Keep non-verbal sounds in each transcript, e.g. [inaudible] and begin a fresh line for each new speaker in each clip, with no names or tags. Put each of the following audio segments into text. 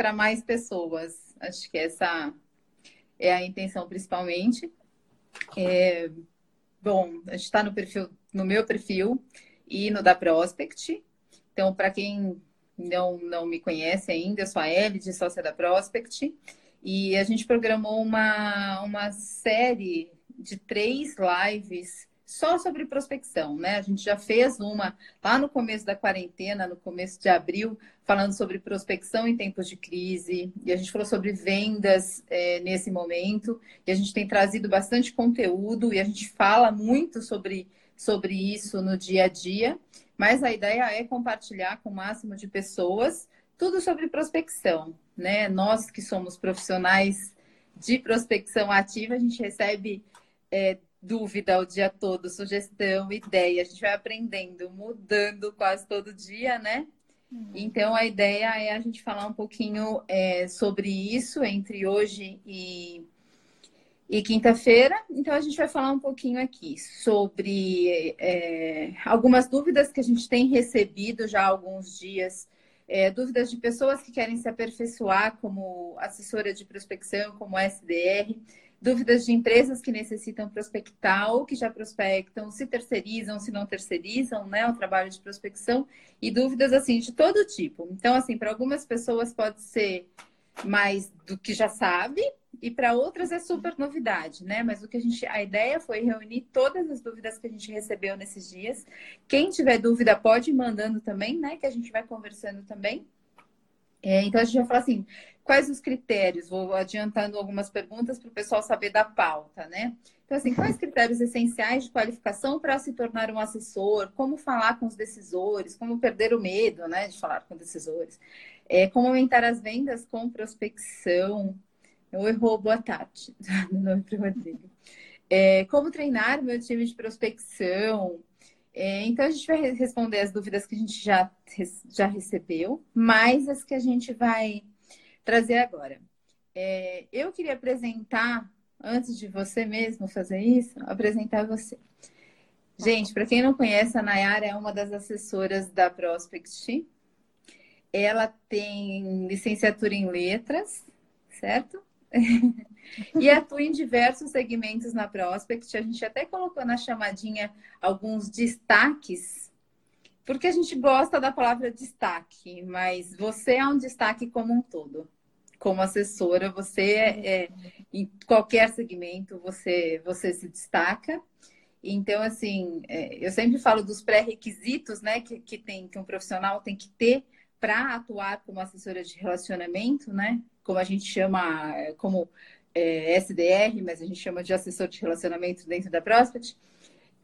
para mais pessoas. Acho que essa é a intenção principalmente. É, bom, a gente está no perfil, no meu perfil e no da Prospect. Então, para quem não, não me conhece ainda, eu sou a Elide, sócia da Prospect. E a gente programou uma, uma série de três lives só sobre prospecção, né? A gente já fez uma lá no começo da quarentena, no começo de abril, falando sobre prospecção em tempos de crise, e a gente falou sobre vendas é, nesse momento, e a gente tem trazido bastante conteúdo, e a gente fala muito sobre, sobre isso no dia a dia, mas a ideia é compartilhar com o máximo de pessoas tudo sobre prospecção, né? Nós que somos profissionais de prospecção ativa, a gente recebe é, dúvida o dia todo, sugestão, ideia. A gente vai aprendendo, mudando quase todo dia, né? Então, a ideia é a gente falar um pouquinho é, sobre isso entre hoje e, e quinta-feira. Então, a gente vai falar um pouquinho aqui sobre é, algumas dúvidas que a gente tem recebido já há alguns dias. É, dúvidas de pessoas que querem se aperfeiçoar como assessora de prospecção, como SDR dúvidas de empresas que necessitam prospectar ou que já prospectam, se terceirizam, se não terceirizam, né, o trabalho de prospecção e dúvidas assim de todo tipo. Então, assim, para algumas pessoas pode ser mais do que já sabe e para outras é super novidade, né? Mas o que a gente, a ideia foi reunir todas as dúvidas que a gente recebeu nesses dias. Quem tiver dúvida pode ir mandando também, né? Que a gente vai conversando também. É, então a gente vai falar assim, quais os critérios? Vou adiantando algumas perguntas para o pessoal saber da pauta, né? Então, assim, quais critérios essenciais de qualificação para se tornar um assessor? Como falar com os decisores? Como perder o medo, né, de falar com decisores? É, como aumentar as vendas com prospecção? Oi, Rô, boa tarde. [laughs] Meu nome é Rodrigo. É, como treinar meu time de prospecção? É, então, a gente vai responder as dúvidas que a gente já, já recebeu, mais as que a gente vai trazer agora. É, eu queria apresentar, antes de você mesmo fazer isso, apresentar você. Gente, para quem não conhece, a Nayara é uma das assessoras da Prospect. Ela tem licenciatura em letras, certo? [laughs] e atua em diversos segmentos na Prospect. A gente até colocou na chamadinha alguns destaques, porque a gente gosta da palavra destaque, mas você é um destaque como um todo. Como assessora, você é, é em qualquer segmento você você se destaca. Então, assim, é, eu sempre falo dos pré-requisitos, né, que, que que um profissional tem que ter para atuar como assessora de relacionamento, né? Como a gente chama, como é, SDR, mas a gente chama de assessor de relacionamento dentro da Prospect.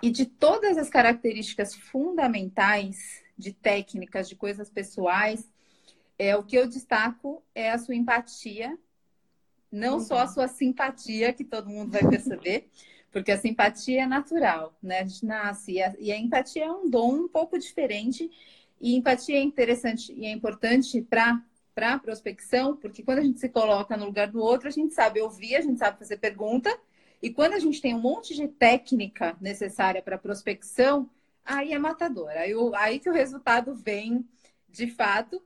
E de todas as características fundamentais de técnicas, de coisas pessoais, é o que eu destaco é a sua empatia, não uhum. só a sua simpatia, que todo mundo vai perceber, [laughs] porque a simpatia é natural, né? A gente nasce e a, e a empatia é um dom um pouco diferente e empatia é interessante e é importante para para a prospecção, porque quando a gente se coloca no lugar do outro, a gente sabe ouvir, a gente sabe fazer pergunta, e quando a gente tem um monte de técnica necessária para prospecção, aí é matador. Aí, aí que o resultado vem de fato.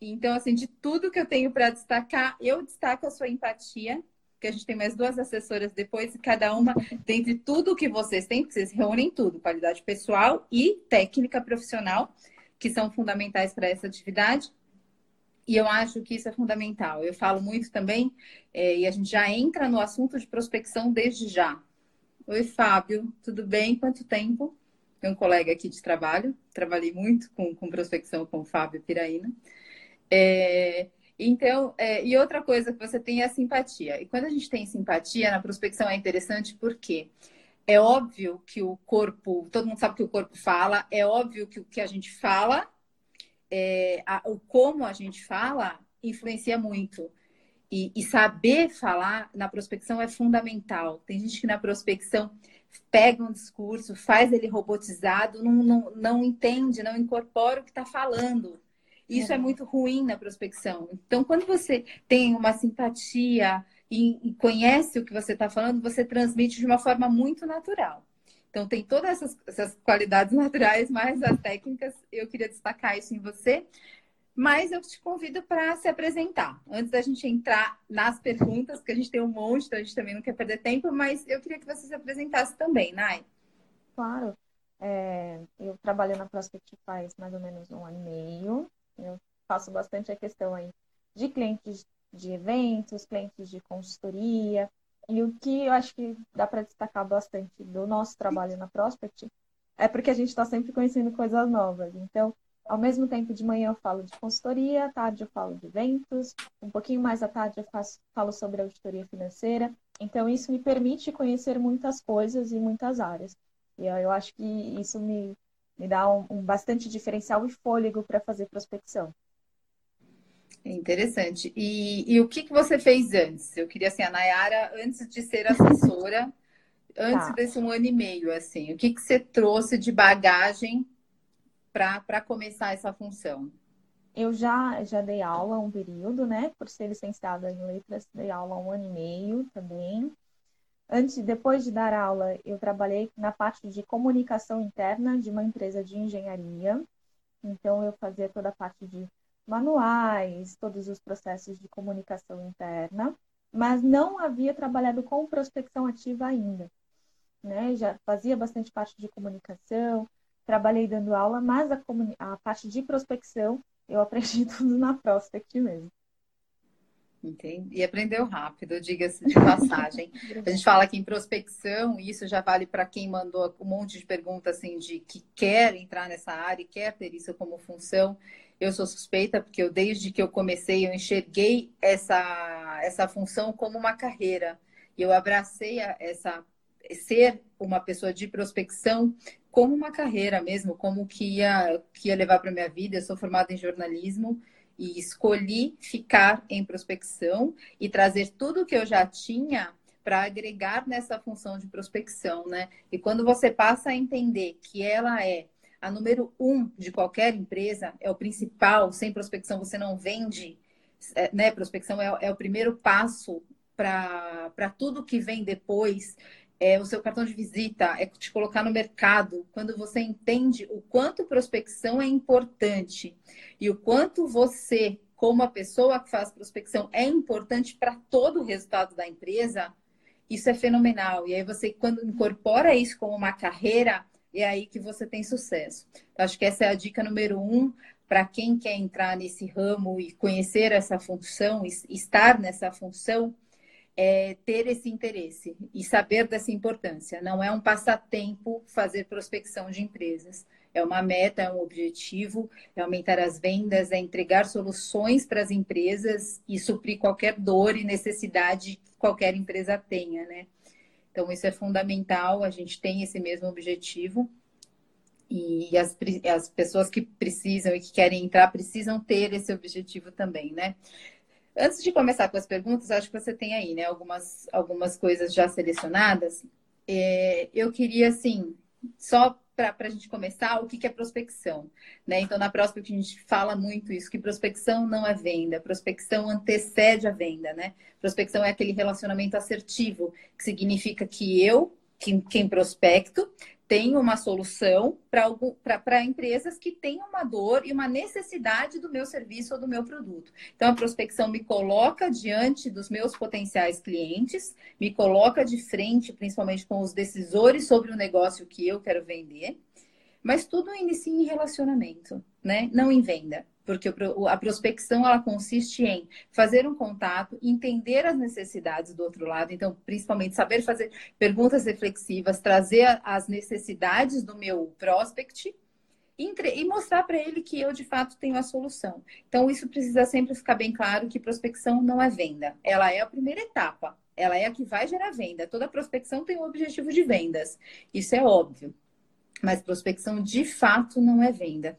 Então, assim, de tudo que eu tenho para destacar, eu destaco a sua empatia, que a gente tem mais duas assessoras depois, e cada uma, dentre tudo que vocês têm, vocês reúnem tudo, qualidade pessoal e técnica profissional que são fundamentais para essa atividade. E eu acho que isso é fundamental. Eu falo muito também, é, e a gente já entra no assunto de prospecção desde já. Oi, Fábio, tudo bem? Quanto tempo? Tem um colega aqui de trabalho, trabalhei muito com, com prospecção com o Fábio Piraína. É, então, é, e outra coisa que você tem é a simpatia. E quando a gente tem simpatia na prospecção é interessante porque? É óbvio que o corpo, todo mundo sabe que o corpo fala, é óbvio que o que a gente fala, é, a, o como a gente fala, influencia muito. E, e, saber falar na prospecção é fundamental. Tem gente que na prospecção pega um discurso, faz ele robotizado, não, não, não entende, não incorpora o que está falando. Isso é. é muito ruim na prospecção. Então, quando você tem uma simpatia, e, e conhece o que você está falando, você transmite de uma forma muito natural. Então, tem todas essas, essas, qualidades naturais, mais as técnicas. Eu queria destacar isso em você. Mas eu te convido para se apresentar. Antes da gente entrar nas perguntas, que a gente tem um monte, então a gente também não quer perder tempo, mas eu queria que você se apresentasse também, Nai.
Claro. É, eu trabalho na Prospect faz mais ou menos um ano e meio. Eu faço bastante a questão aí de clientes de eventos, clientes de consultoria. E o que eu acho que dá para destacar bastante do nosso trabalho na Prospect é porque a gente está sempre conhecendo coisas novas. Então, ao mesmo tempo, de manhã eu falo de consultoria, à tarde eu falo de eventos, um pouquinho mais à tarde eu faço, falo sobre auditoria financeira. Então, isso me permite conhecer muitas coisas e muitas áreas. E eu acho que isso me, me dá um, um bastante diferencial e fôlego para fazer prospecção.
Interessante. E, e, o que, que você fez antes? Eu queria, assim, a Nayara, antes de ser assessora, antes tá. desse um ano e meio, assim, o que, que você trouxe de bagagem para começar essa função?
Eu já, já dei aula um período, né? Por ser licenciada em letras, dei aula um ano e meio também. Antes, depois de dar aula, eu trabalhei na parte de comunicação interna de uma empresa de engenharia. Então, eu fazia toda a parte de manuais, todos os processos de comunicação interna, mas não havia trabalhado com prospecção ativa ainda. Né? Já fazia bastante parte de comunicação, trabalhei dando aula, mas a, a parte de prospecção eu aprendi [laughs] tudo na Prospect mesmo.
Entendi. E aprendeu rápido, diga-se de passagem. [laughs] a gente fala aqui em prospecção, isso já vale para quem mandou um monte de perguntas assim de que quer entrar nessa área e quer ter isso como função. Eu sou suspeita porque eu desde que eu comecei eu enxerguei essa essa função como uma carreira. E eu abracei essa ser uma pessoa de prospecção como uma carreira mesmo, como que ia que ia levar para minha vida. Eu sou formada em jornalismo e escolhi ficar em prospecção e trazer tudo que eu já tinha para agregar nessa função de prospecção, né? E quando você passa a entender que ela é a número um de qualquer empresa, é o principal, sem prospecção você não vende, é, né? Prospecção é, é o primeiro passo para tudo que vem depois é, o seu cartão de visita, é te colocar no mercado, quando você entende o quanto prospecção é importante e o quanto você, como a pessoa que faz prospecção, é importante para todo o resultado da empresa, isso é fenomenal. E aí você, quando incorpora isso como uma carreira, é aí que você tem sucesso. Eu acho que essa é a dica número um para quem quer entrar nesse ramo e conhecer essa função, estar nessa função é, ter esse interesse e saber dessa importância. Não é um passatempo fazer prospecção de empresas. É uma meta, é um objetivo, é aumentar as vendas, é entregar soluções para as empresas e suprir qualquer dor e necessidade que qualquer empresa tenha, né? Então, isso é fundamental, a gente tem esse mesmo objetivo. E as, as pessoas que precisam e que querem entrar precisam ter esse objetivo também, né? Antes de começar com as perguntas, acho que você tem aí, né, algumas, algumas coisas já selecionadas. É, eu queria, assim, só para a gente começar, o que, que é prospecção? Né? Então, na Prospect a gente fala muito isso, que prospecção não é venda, prospecção antecede a venda, né? Prospecção é aquele relacionamento assertivo, que significa que eu, quem, quem prospecto, tem uma solução para empresas que têm uma dor e uma necessidade do meu serviço ou do meu produto. Então, a prospecção me coloca diante dos meus potenciais clientes, me coloca de frente, principalmente com os decisores sobre o negócio que eu quero vender, mas tudo inicia em relacionamento, né? Não em venda porque a prospecção ela consiste em fazer um contato, entender as necessidades do outro lado, então principalmente saber fazer perguntas reflexivas, trazer as necessidades do meu prospect e mostrar para ele que eu de fato tenho a solução. Então isso precisa sempre ficar bem claro que prospecção não é venda, ela é a primeira etapa. Ela é a que vai gerar venda. Toda prospecção tem o objetivo de vendas. Isso é óbvio. Mas prospecção de fato não é venda.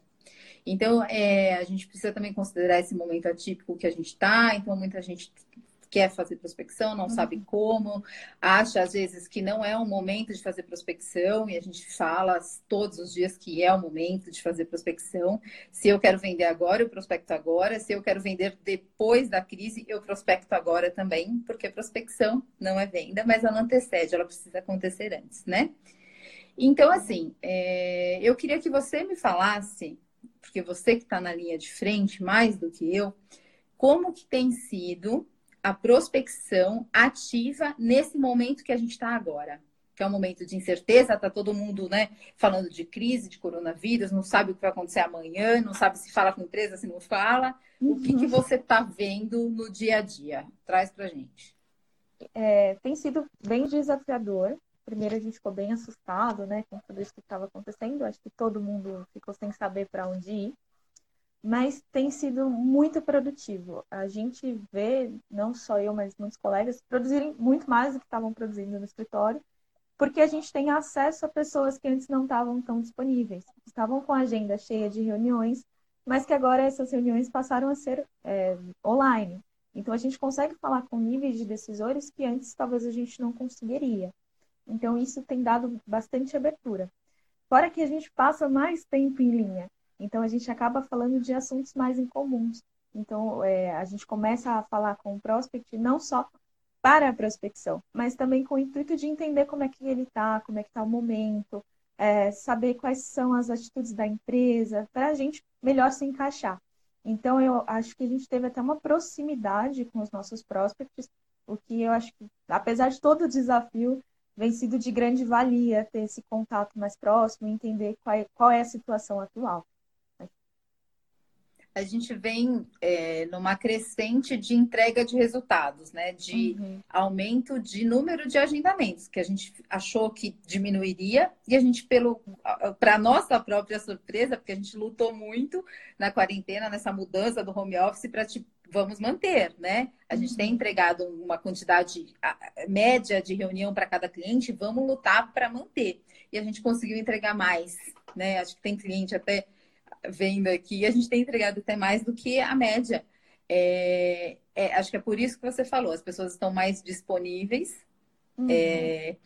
Então, é, a gente precisa também considerar esse momento atípico que a gente está. Então, muita gente quer fazer prospecção, não uhum. sabe como, acha às vezes que não é o momento de fazer prospecção, e a gente fala todos os dias que é o momento de fazer prospecção. Se eu quero vender agora, eu prospecto agora. Se eu quero vender depois da crise, eu prospecto agora também, porque prospecção não é venda, mas ela antecede, ela precisa acontecer antes, né? Então, assim, é... eu queria que você me falasse porque você que está na linha de frente mais do que eu, como que tem sido a prospecção ativa nesse momento que a gente está agora? Que é um momento de incerteza, está todo mundo né, falando de crise, de coronavírus, não sabe o que vai acontecer amanhã, não sabe se fala com a empresa, se não fala. O que, que uhum. você está vendo no dia a dia? Traz para gente.
É, tem sido bem desafiador. Primeiro a gente ficou bem assustado, né, com tudo isso que estava acontecendo. Acho que todo mundo ficou sem saber para onde ir mas tem sido muito produtivo. A gente vê, não só eu, mas muitos colegas, produzirem muito mais do que estavam produzindo no escritório, porque a gente tem acesso a pessoas que antes não estavam tão disponíveis. Estavam com a agenda cheia de reuniões, mas que agora essas reuniões passaram a ser é, online. Então a gente consegue falar com níveis de decisores que antes talvez a gente não conseguiria. Então isso tem dado bastante abertura. Fora que a gente passa mais tempo em linha. Então a gente acaba falando de assuntos mais incomuns. Então é, a gente começa a falar com o prospect não só para a prospecção, mas também com o intuito de entender como é que ele está, como é que está o momento, é, saber quais são as atitudes da empresa, para a gente melhor se encaixar. Então eu acho que a gente teve até uma proximidade com os nossos prospects, o que eu acho que, apesar de todo o desafio, vem sido de grande valia ter esse contato mais próximo, entender qual é, qual é a situação atual
a gente vem é, numa crescente de entrega de resultados, né? De uhum. aumento de número de agendamentos, que a gente achou que diminuiria, e a gente, pelo para nossa própria surpresa, porque a gente lutou muito na quarentena, nessa mudança do home office, para vamos manter, né? A gente tem uhum. entregado uma quantidade média de reunião para cada cliente, vamos lutar para manter. E a gente conseguiu entregar mais, né? Acho que tem cliente até vendo aqui, a gente tem entregado até mais do que a média. É, é, acho que é por isso que você falou, as pessoas estão mais disponíveis. Uhum. É,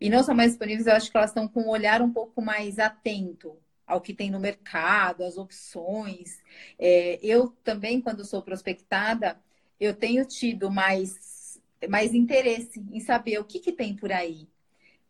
e não só mais disponíveis, eu acho que elas estão com um olhar um pouco mais atento ao que tem no mercado, às opções. É, eu também, quando sou prospectada, eu tenho tido mais, mais interesse em saber o que, que tem por aí.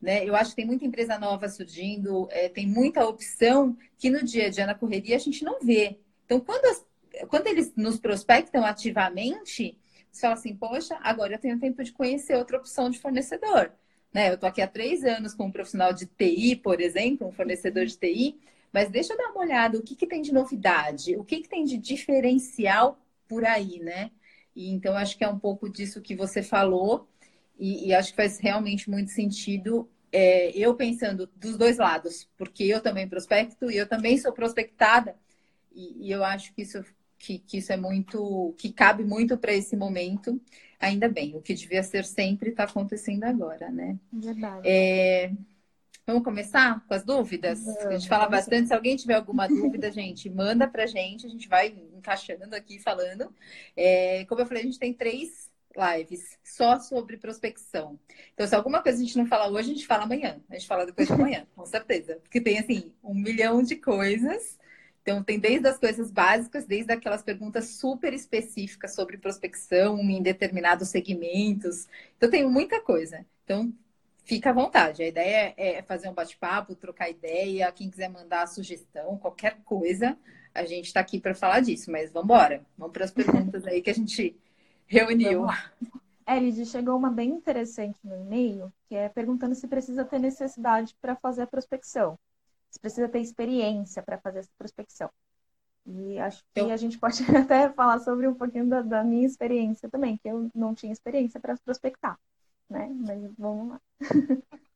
Né? Eu acho que tem muita empresa nova surgindo, é, tem muita opção que no dia a dia, na correria, a gente não vê. Então, quando, as, quando eles nos prospectam ativamente, você fala assim, poxa, agora eu tenho tempo de conhecer outra opção de fornecedor. Né? Eu estou aqui há três anos com um profissional de TI, por exemplo, um fornecedor de TI, mas deixa eu dar uma olhada, o que, que tem de novidade? O que, que tem de diferencial por aí, né? E, então, acho que é um pouco disso que você falou. E, e, acho que faz realmente muito sentido é, eu pensando dos dois lados, porque eu também prospecto e eu também sou prospectada, e, e eu acho que isso, que, que, isso é muito, que cabe muito para esse momento. Ainda bem, o que devia ser sempre está acontecendo agora, né?
Verdade.
É, vamos começar com as dúvidas? A gente fala bastante. Se alguém tiver alguma dúvida, gente, manda para a gente, a gente vai encaixando aqui falando. É, como eu falei, a gente tem três lives só sobre prospecção. Então, se alguma coisa a gente não fala hoje, a gente fala amanhã. A gente fala depois de amanhã, [laughs] com certeza. Porque tem, assim, um milhão de coisas. Então, tem desde as coisas básicas, desde aquelas perguntas super específicas sobre prospecção em determinados segmentos. Então, tem muita coisa. Então, fica à vontade. A ideia é fazer um bate-papo, trocar ideia. Quem quiser mandar sugestão, qualquer coisa, a gente está aqui para falar disso. Mas vamos embora. Vamos para as perguntas aí que a gente [laughs] reuniu.
Elid, chegou uma bem interessante no e-mail, que é perguntando se precisa ter necessidade para fazer a prospecção. Se precisa ter experiência para fazer essa prospecção. E acho que eu... a gente pode [laughs] até falar sobre um pouquinho da, da minha experiência também, que eu não tinha experiência para prospectar, né? Mas vamos lá.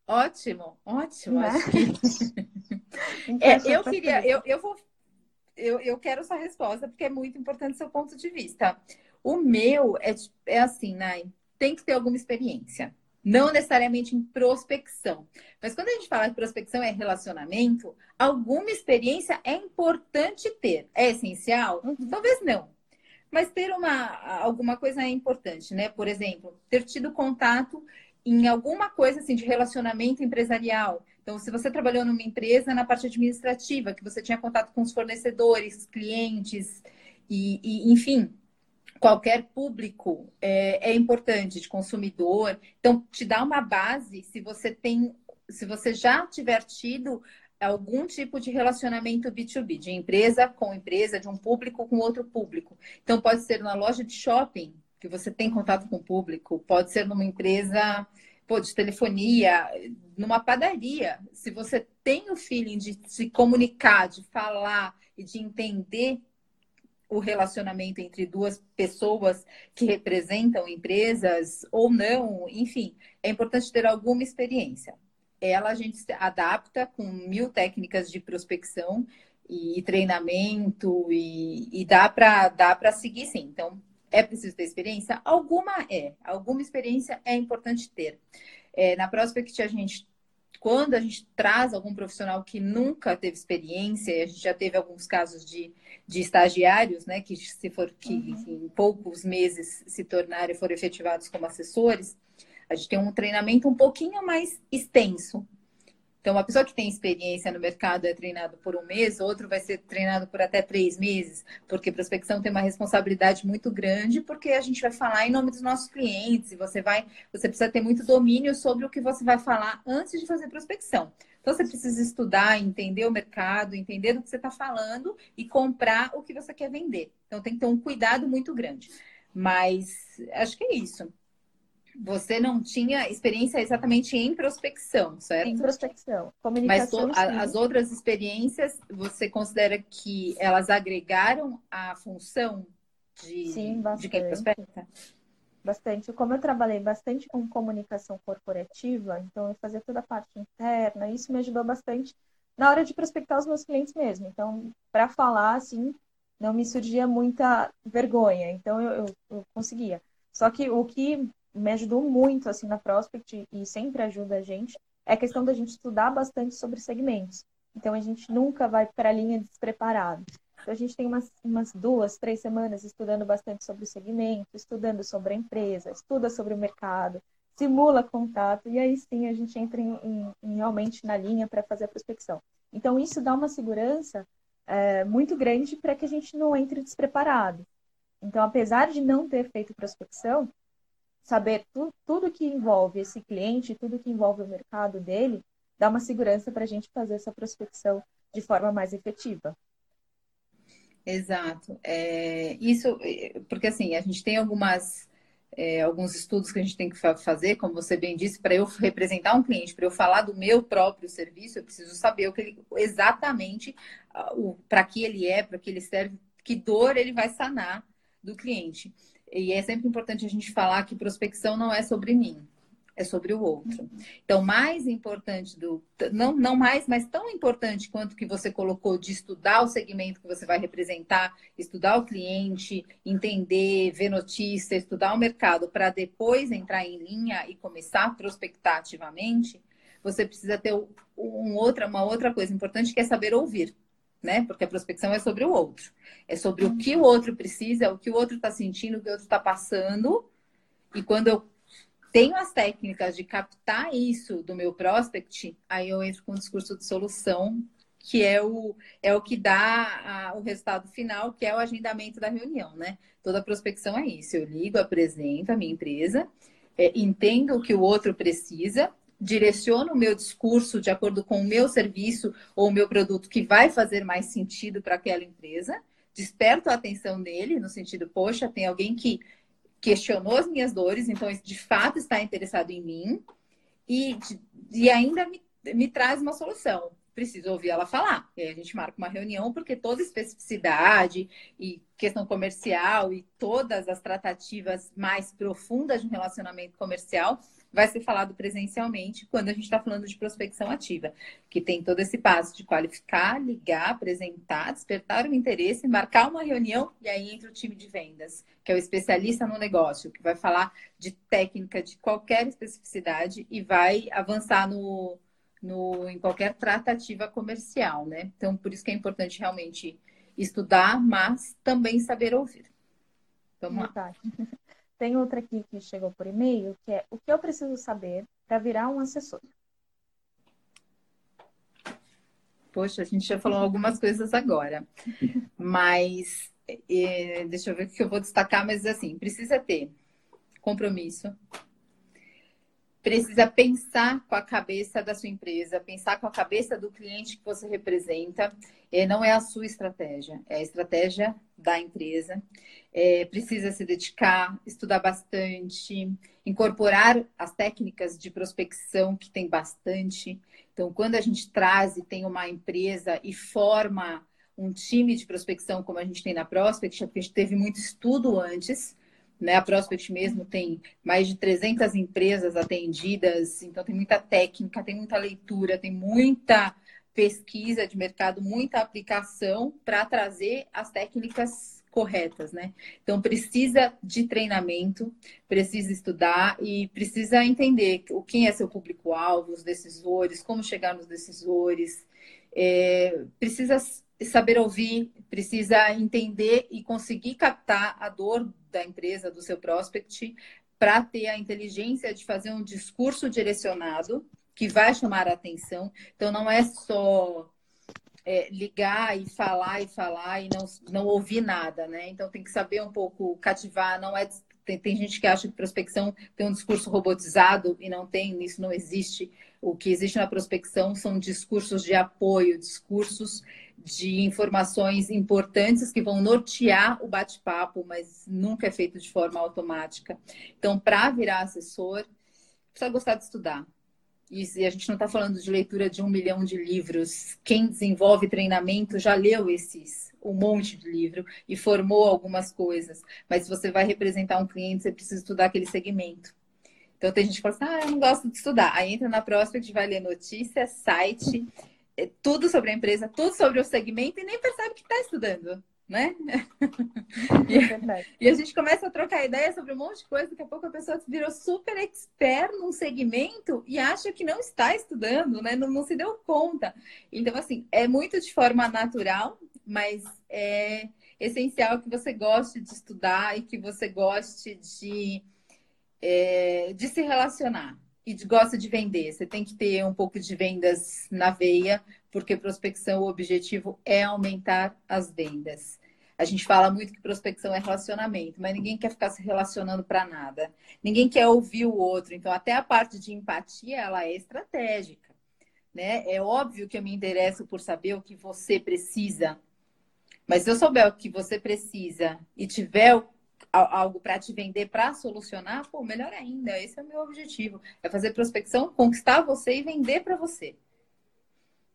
Ótimo, ótimo. Né? Acho que... [laughs] é, eu queria, eu, eu vou, eu, eu quero essa resposta porque é muito importante seu ponto de vista. O meu é, é assim, Nai, tem que ter alguma experiência. Não necessariamente em prospecção. Mas quando a gente fala de prospecção é relacionamento, alguma experiência é importante ter. É essencial? Uhum. Talvez não. Mas ter uma, alguma coisa é importante, né? Por exemplo, ter tido contato em alguma coisa assim de relacionamento empresarial. Então, se você trabalhou numa empresa na parte administrativa, que você tinha contato com os fornecedores, clientes, e, e enfim, qualquer público é, é, importante, de consumidor. Então, te dá uma base se você tem, se você já tiver tido algum tipo de relacionamento B2B, de empresa com empresa, de um público com outro público. Então, pode ser na loja de shopping, que você tem contato com o público, pode ser numa empresa pô, de telefonia, numa padaria. Se você tem o feeling de se comunicar, de falar e de entender o relacionamento entre duas pessoas que representam empresas ou não, enfim, é importante ter alguma experiência. Ela a gente adapta com mil técnicas de prospecção e treinamento e, e dá para dá para seguir sim. Então, é preciso ter experiência? Alguma é, alguma experiência é importante ter. É, na Prospect, a gente quando a gente traz algum profissional que nunca teve experiência, a gente já teve alguns casos de, de estagiários, né, que se for que uhum. em poucos meses se tornarem foram efetivados como assessores, a gente tem um treinamento um pouquinho mais extenso, então, uma pessoa que tem experiência no mercado é treinado por um mês, outro vai ser treinado por até três meses, porque prospecção tem uma responsabilidade muito grande, porque a gente vai falar em nome dos nossos clientes, e você vai, você precisa ter muito domínio sobre o que você vai falar antes de fazer prospecção. Então, você precisa estudar, entender o mercado, entender do que você está falando e comprar o que você quer vender. Então, tem que ter um cuidado muito grande. Mas acho que é isso você não tinha experiência exatamente em prospecção, certo?
Em prospecção. Comunicação,
Mas a, as outras experiências, você considera que elas agregaram a função de,
sim, bastante.
de quem prospecta?
Bastante. Como eu trabalhei bastante com comunicação corporativa, então eu fazia toda a parte interna, isso me ajudou bastante na hora de prospectar os meus clientes mesmo. Então, para falar, assim, não me surgia muita vergonha. Então, eu, eu, eu conseguia. Só que o que me ajudou muito assim na Prospect e sempre ajuda a gente é a questão da gente estudar bastante sobre segmentos. Então a gente nunca vai para a linha despreparado. Então a gente tem umas, umas duas, três semanas estudando bastante sobre o segmento, estudando sobre a empresa, estuda sobre o mercado, simula contato e aí sim a gente entra em, em, em realmente na linha para fazer a prospecção. Então isso dá uma segurança é, muito grande para que a gente não entre despreparado. Então, apesar de não ter feito prospecção, saber tu, tudo que envolve esse cliente, tudo que envolve o mercado dele, dá uma segurança para a gente fazer essa prospecção de forma mais efetiva.
Exato. É, isso, porque assim, a gente tem algumas, é, alguns estudos que a gente tem que fazer, como você bem disse, para eu representar um cliente, para eu falar do meu próprio serviço, eu preciso saber o que ele, exatamente para que ele é, para que ele serve, que dor ele vai sanar do cliente. E é sempre importante a gente falar que prospecção não é sobre mim, é sobre o outro. Então, mais importante do. Não, não mais, mas tão importante quanto que você colocou de estudar o segmento que você vai representar, estudar o cliente, entender, ver notícia, estudar o mercado, para depois entrar em linha e começar a prospectar ativamente, você precisa ter um outra, uma outra coisa importante que é saber ouvir né? Porque a prospecção é sobre o outro. É sobre o que o outro precisa, o que o outro está sentindo, o que o outro está passando. E quando eu tenho as técnicas de captar isso do meu prospect, aí eu entro com o discurso de solução, que é o, é o que dá a, o resultado final, que é o agendamento da reunião, né? Toda prospecção é isso. Eu ligo, apresento a minha empresa, é, entendo o que o outro precisa direciono o meu discurso de acordo com o meu serviço ou o meu produto que vai fazer mais sentido para aquela empresa, desperto a atenção dele no sentido, poxa, tem alguém que questionou as minhas dores, então de fato está interessado em mim e, e ainda me, me traz uma solução. Preciso ouvir ela falar. E aí a gente marca uma reunião, porque toda especificidade e questão comercial e todas as tratativas mais profundas de um relacionamento comercial vai ser falado presencialmente quando a gente está falando de prospecção ativa, que tem todo esse passo de qualificar, ligar, apresentar, despertar o interesse, marcar uma reunião e aí entra o time de vendas, que é o especialista no negócio, que vai falar de técnica de qualquer especificidade e vai avançar no, no, em qualquer tratativa comercial, né? Então, por isso que é importante realmente estudar, mas também saber ouvir. Vamos lá.
Tem outra aqui que chegou por e-mail, que é o que eu preciso saber para virar um assessor.
Poxa, a gente já falou algumas coisas agora, mas é, deixa eu ver o que eu vou destacar, mas assim, precisa ter compromisso, precisa pensar com a cabeça da sua empresa, pensar com a cabeça do cliente que você representa. É, não é a sua estratégia, é a estratégia da empresa. É, precisa se dedicar, estudar bastante, incorporar as técnicas de prospecção, que tem bastante. Então, quando a gente traz e tem uma empresa e forma um time de prospecção, como a gente tem na Prospect, a gente teve muito estudo antes, né? A Prospect mesmo tem mais de 300 empresas atendidas, então tem muita técnica, tem muita leitura, tem muita pesquisa de mercado, muita aplicação para trazer as técnicas corretas, né? Então precisa de treinamento, precisa estudar e precisa entender o quem é seu público-alvo, os decisores, como chegar nos decisores, é, precisa saber ouvir, precisa entender e conseguir captar a dor da empresa, do seu prospect, para ter a inteligência de fazer um discurso direcionado que vai chamar a atenção. Então, não é só é, ligar e falar e falar e não, não ouvir nada, né? Então, tem que saber um pouco cativar, não é. Tem, tem gente que acha que prospecção tem um discurso robotizado e não tem, isso não existe. O que existe na prospecção são discursos de apoio, discursos de informações importantes que vão nortear o bate-papo, mas nunca é feito de forma automática. Então, para virar assessor, precisa gostar de estudar. E a gente não está falando de leitura de um milhão de livros. Quem desenvolve treinamento já leu esses, um monte de livro e formou algumas coisas. Mas se você vai representar um cliente, você precisa estudar aquele segmento. Então tem gente que fala assim, ah, eu não gosto de estudar. Aí entra na Prospect, vai ler notícia, site, tudo sobre a empresa, tudo sobre o segmento e nem percebe que está estudando, né? [laughs] e, e, a gente começa a trocar ideia sobre um monte de coisa, daqui a pouco a pessoa virou super expert num segmento e acha que não está estudando, né? Não, não se deu conta. Então, assim, é muito de forma natural, mas é essencial que você goste de estudar e que você goste de é, de se relacionar e gosta de vender. Você tem que ter um pouco de vendas na veia, porque prospecção, o objetivo é aumentar as vendas. A gente fala muito que prospecção é relacionamento, mas ninguém quer ficar se relacionando para nada. Ninguém quer ouvir o outro. Então, até a parte de empatia, ela é estratégica. Né? É óbvio que eu me interesso por saber o que você precisa. Mas se eu souber o que você precisa e tiver algo para te vender, para solucionar, pô, melhor ainda. Esse é o meu objetivo. É fazer prospecção, conquistar você e vender para você.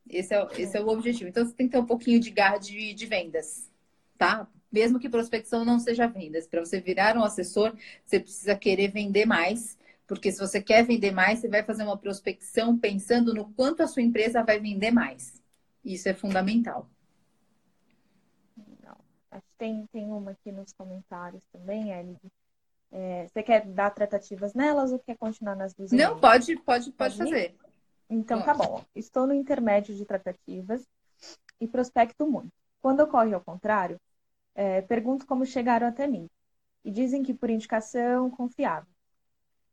Esse é, esse é o objetivo. Então, você tem que ter um pouquinho de garra de, de vendas, tá? Mesmo que prospecção não seja vendas. Para você virar um assessor, você precisa querer vender mais. Porque se você quer vender mais, você vai fazer uma prospecção pensando no quanto a sua empresa vai vender mais. Isso é fundamental.
Tem, tem uma aqui nos comentários também, Elid. É, você quer dar tratativas nelas ou quer continuar nas duas?
Não, pode, pode, pode, fazer.
Então tá bom. Estou no intermédio de tratativas e prospecto muito. Quando ocorre ao contrário, é, pergunto como chegaram até mim. E dizem que por indicação confiável.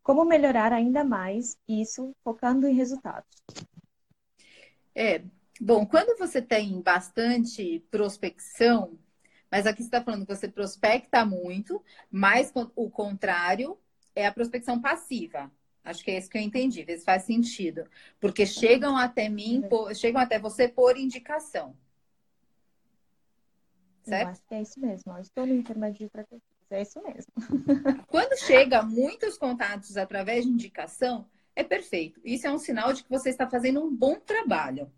Como melhorar ainda mais isso, focando em resultados?
É, bom, quando você tem bastante prospecção, mas aqui você está falando que você prospecta muito, mas o contrário é a prospecção passiva. Acho que é isso que eu entendi, vê se faz sentido. Porque chegam até mim, por, chegam até você por indicação.
Certo? Eu acho que é isso mesmo. Eu estou no intermédio tratativas. É isso mesmo. [laughs]
Quando chega muitos contatos através de indicação, é perfeito. Isso é um sinal de que você está fazendo um bom trabalho.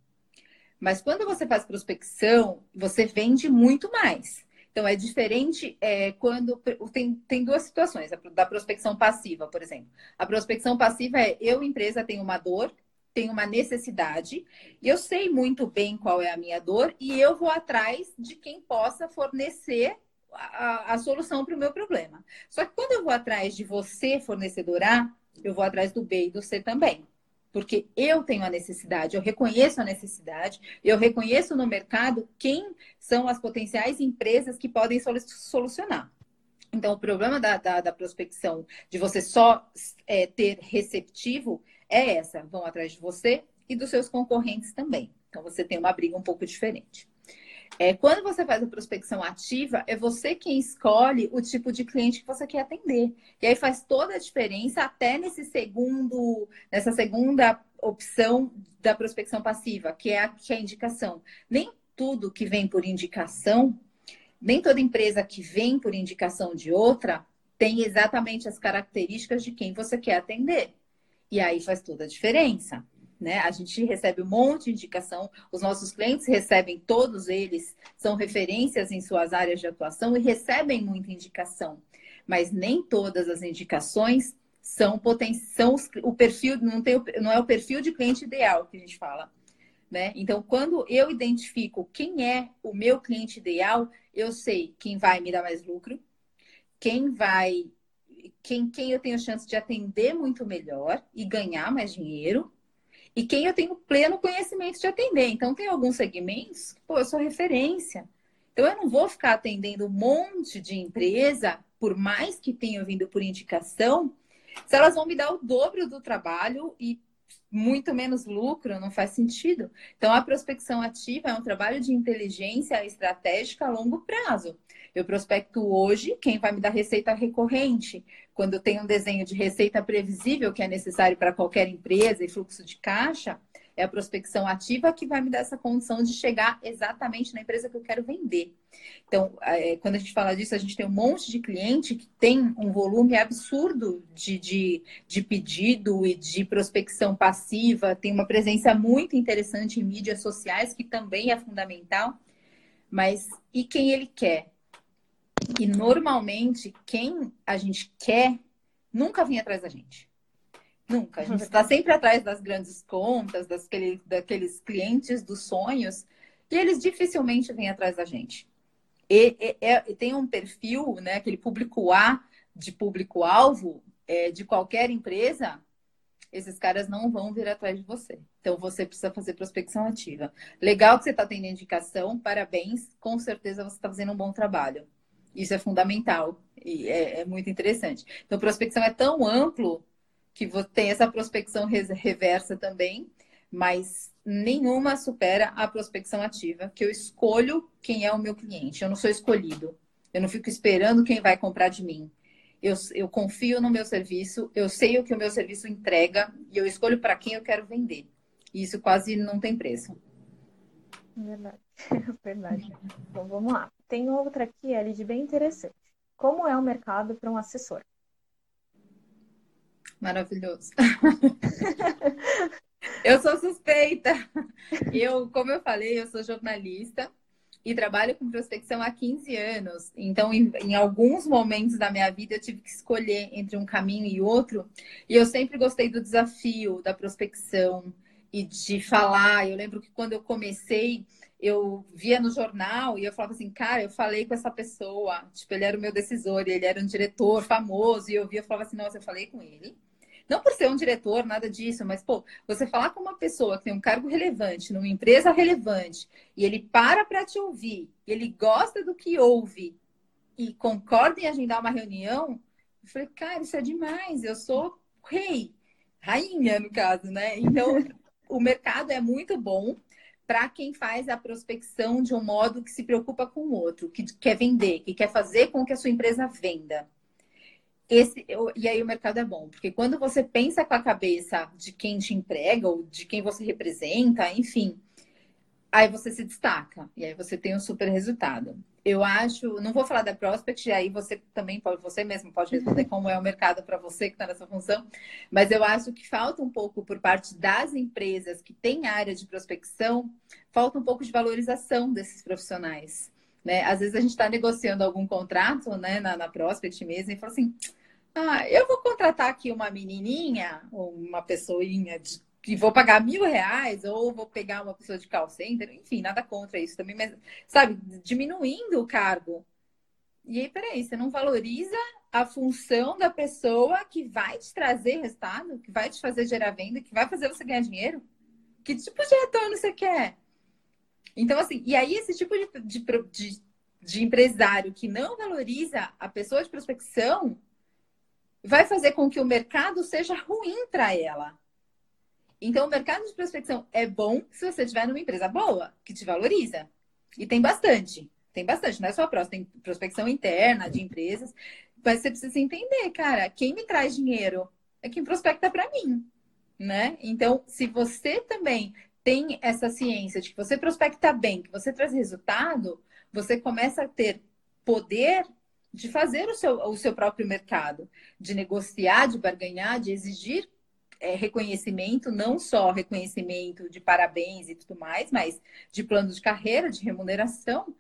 Mas quando você faz prospecção, você vende muito mais. Então, é diferente é, quando tem, tem duas situações, da prospecção passiva, por exemplo. A prospecção passiva é eu, empresa, tenho uma dor, tenho uma necessidade, e eu sei muito bem qual é a minha dor, e eu vou atrás de quem possa fornecer a, a solução para o meu problema. Só que quando eu vou atrás de você, fornecedor A, eu vou atrás do B e do C também porque eu tenho a necessidade, eu reconheço a necessidade, eu reconheço no mercado quem são as potenciais empresas que podem solucionar. Então, o problema da, da, da prospecção, de você só é, ter receptivo, é essa: vão atrás de você e dos seus concorrentes também. Então, você tem uma briga um pouco diferente. É, quando você faz a prospecção ativa, é você quem escolhe o tipo de cliente que você quer atender. E aí faz toda a diferença até nesse segundo, nessa segunda opção da prospecção passiva, que é a, que é a indicação. Nem tudo que vem por indicação, nem toda empresa que vem por indicação de outra tem exatamente as características de quem você quer atender. E aí faz toda a diferença né? A gente recebe um monte de indicação, os nossos clientes recebem, todos eles são referências em suas áreas de atuação e recebem muita indicação, mas nem todas as indicações são são o perfil, não, tem, não é o perfil de cliente ideal que a gente fala. Né? Então, quando eu identifico quem é o meu cliente ideal, eu sei quem vai me dar mais lucro, quem vai, quem, quem eu tenho chance de atender muito melhor e ganhar mais dinheiro, e quem eu tenho pleno conhecimento de atender. Então, tem alguns segmentos que, pô, eu sou referência. Então, eu não vou ficar atendendo um monte de empresa, por mais que tenha vindo por indicação, se elas vão me dar o dobro do trabalho e muito menos lucro, não faz sentido. Então, a prospecção ativa é um trabalho de inteligência estratégica a longo prazo. Eu prospecto hoje quem vai me dar receita recorrente. Quando eu tenho um desenho de receita previsível que é necessário para qualquer empresa e fluxo de caixa, é a prospecção ativa que vai me dar essa condição de chegar exatamente na empresa que eu quero vender. Então, é, quando a gente fala disso, a gente tem um monte de cliente que tem um volume absurdo de, de, de pedido e de prospecção passiva, tem uma presença muito interessante em mídias sociais, que também é fundamental. Mas e quem ele quer? E normalmente, quem a gente quer nunca vem atrás da gente. Nunca. A [laughs] gente está sempre atrás das grandes contas, daquele, daqueles clientes dos sonhos, e eles dificilmente vêm atrás da gente. E, e, e tem um perfil, né, aquele público A de público-alvo é, de qualquer empresa, esses caras não vão vir atrás de você. Então você precisa fazer prospecção ativa. Legal que você está tendo indicação, parabéns, com certeza você está fazendo um bom trabalho. Isso é fundamental e é, é muito interessante. Então, prospecção é tão amplo que tem essa prospecção reversa também, mas nenhuma supera a prospecção ativa, que eu escolho quem é o meu cliente. Eu não sou escolhido. Eu não fico esperando quem vai comprar de mim. Eu, eu confio no meu serviço, eu sei o que o meu serviço entrega e eu escolho para quem eu quero vender. E isso quase não tem preço.
Verdade. [laughs] Verdade. Bom, vamos lá. Tem outra aqui, Elid, bem interessante. Como é o mercado para um assessor?
Maravilhoso. [laughs] eu sou suspeita. Eu, como eu falei, eu sou jornalista e trabalho com prospecção há 15 anos. Então, em, em, alguns momentos da minha vida, eu tive que escolher entre um caminho e outro. E eu sempre gostei do desafio da prospecção e de falar. Eu lembro que quando eu comecei, eu via no jornal e eu falava assim, cara, eu falei com essa pessoa, tipo, ele era o meu decisor, ele era um diretor famoso, e eu via, eu falava assim, nossa, eu falei com ele. Não por ser um diretor, nada disso, mas, pô, você falar com uma pessoa que tem um cargo relevante, numa empresa relevante, e ele para para te ouvir, ele gosta do que ouve e concorda em agendar uma reunião, eu falei, cara, isso é demais, eu sou rei, rainha, no caso, né? Então, o mercado é muito bom para quem faz a prospecção de um modo que se preocupa com o outro, que quer vender, que quer fazer com que a sua empresa venda. Esse, e aí o mercado é bom, porque quando você pensa com a cabeça de quem te emprega ou de quem você representa, enfim, aí você se destaca e aí você tem um super resultado eu acho, não vou falar da Prospect, aí você também pode, você mesmo pode responder [laughs] como é o mercado para você que está nessa função, mas eu acho que falta um pouco por parte das empresas que têm área de prospecção, falta um pouco de valorização desses profissionais. Né? Às vezes a gente está negociando algum contrato né, na, na Prospect mesmo e fala assim: ah, eu vou contratar aqui uma menininha, ou uma pessoinha de que vou pagar mil reais ou vou pegar uma pessoa de call center, enfim, nada contra isso também, mas, sabe, diminuindo o cargo. E aí, peraí, você não valoriza a função da pessoa que vai te trazer resultado, que vai te fazer gerar venda, que vai fazer você ganhar dinheiro? Que tipo de retorno você quer? Então, assim, e aí esse tipo de, de, de, de empresário que não valoriza a pessoa de prospecção vai fazer com que o mercado seja ruim para ela. Então, o mercado de prospecção é bom se você tiver numa empresa boa, que te valoriza. E tem bastante. Tem bastante, não é só próxima, tem prospecção interna de empresas. Mas você precisa entender, cara, quem me traz dinheiro é quem prospecta para mim, né? Então, se você também tem essa ciência de que você prospecta bem, que você traz resultado, você começa a ter poder de fazer o seu, o seu próprio mercado, de negociar, de barganhar, de exigir é, reconhecimento, não só reconhecimento de parabéns e tudo mais, mas de plano de carreira, de remuneração.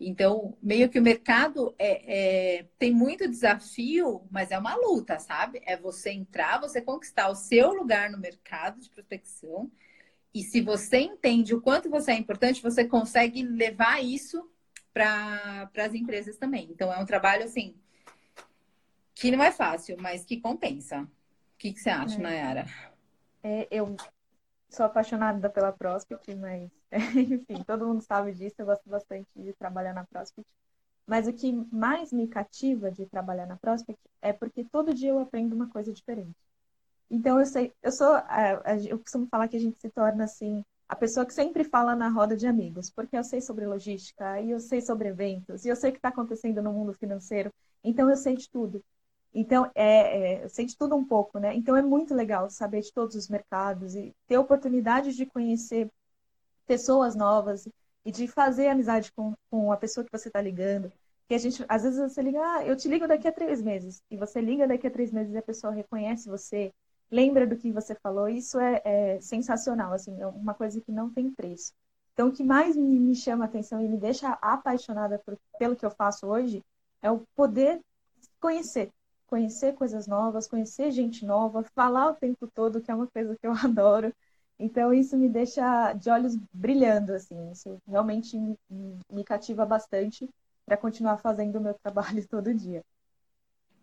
Então, meio que o mercado é, é, tem muito desafio, mas é uma luta, sabe? É você entrar, você conquistar o seu lugar no mercado de prospecção. E se você entende o quanto você é importante, você consegue levar isso para as empresas também. Então, é um trabalho assim que não é fácil, mas que compensa. O que, que você acha, é. Nayara?
É, eu sou apaixonada pela Prospect, mas, [laughs] enfim, todo mundo sabe disso, eu gosto bastante de trabalhar na Prospect. Mas o que mais me cativa de trabalhar na Prospect é porque todo dia eu aprendo uma coisa diferente. Então, eu sei, eu sou, eu costumo falar que a gente se torna, assim, a pessoa que sempre fala na roda de amigos, porque eu sei sobre logística, e eu sei sobre eventos, e eu sei o que está acontecendo no mundo financeiro, então eu sei de tudo. Então, é, é, eu sei de tudo um pouco, né? Então, é muito legal saber de todos os mercados e ter oportunidade de conhecer pessoas novas e de fazer amizade com, com a pessoa que você está ligando. Que a gente, às vezes você liga, ah, eu te ligo daqui a três meses. E você liga daqui a três meses e a pessoa reconhece você, lembra do que você falou. Isso é, é sensacional, assim, é uma coisa que não tem preço. Então, o que mais me, me chama atenção e me deixa apaixonada por, pelo que eu faço hoje é o poder conhecer, conhecer coisas novas, conhecer gente nova, falar o tempo todo, que é uma coisa que eu [laughs] adoro. Então, isso me deixa de olhos brilhando, assim. Isso realmente me, me cativa bastante para continuar fazendo o meu trabalho [laughs] todo dia.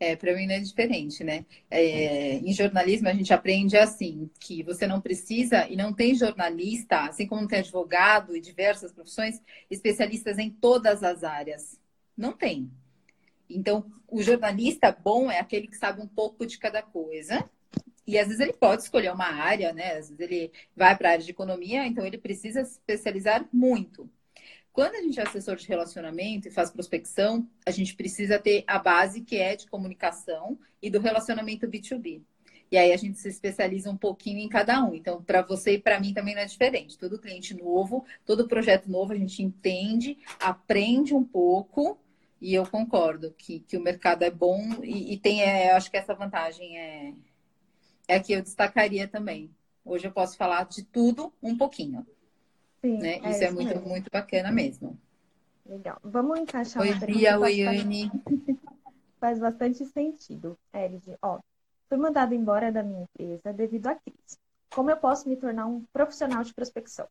É, para mim não é diferente, né? É, em jornalismo a gente aprende assim, que você não precisa e não tem jornalista, assim como tem advogado e diversas profissões, especialistas em todas as áreas. Não tem. Então, o jornalista bom é aquele que sabe um pouco de cada coisa. E às vezes ele pode escolher uma área, né? Às vezes ele vai para a área de economia, então ele precisa se especializar muito. Quando a gente é assessor de relacionamento e faz prospecção, a gente precisa ter a base que é de comunicação e do relacionamento B2B. E aí a gente se especializa um pouquinho em cada um. Então, para você e para mim também não é diferente. Todo cliente novo, todo projeto novo, a gente entende, aprende um pouco e eu concordo que, que o mercado é bom e, e tem, é, acho que essa vantagem é, é que eu destacaria também. Hoje eu posso falar de tudo um pouquinho. Sim, né? É isso, é, muito, mesmo. muito bacana mesmo.
Legal. Vamos encaixar
Oi,
uma
Bia, oi, Anne. [laughs]
Faz bastante sentido, Elide. Ó, fui mandada embora da minha empresa devido à crise. Como eu posso me tornar um profissional de prospecção?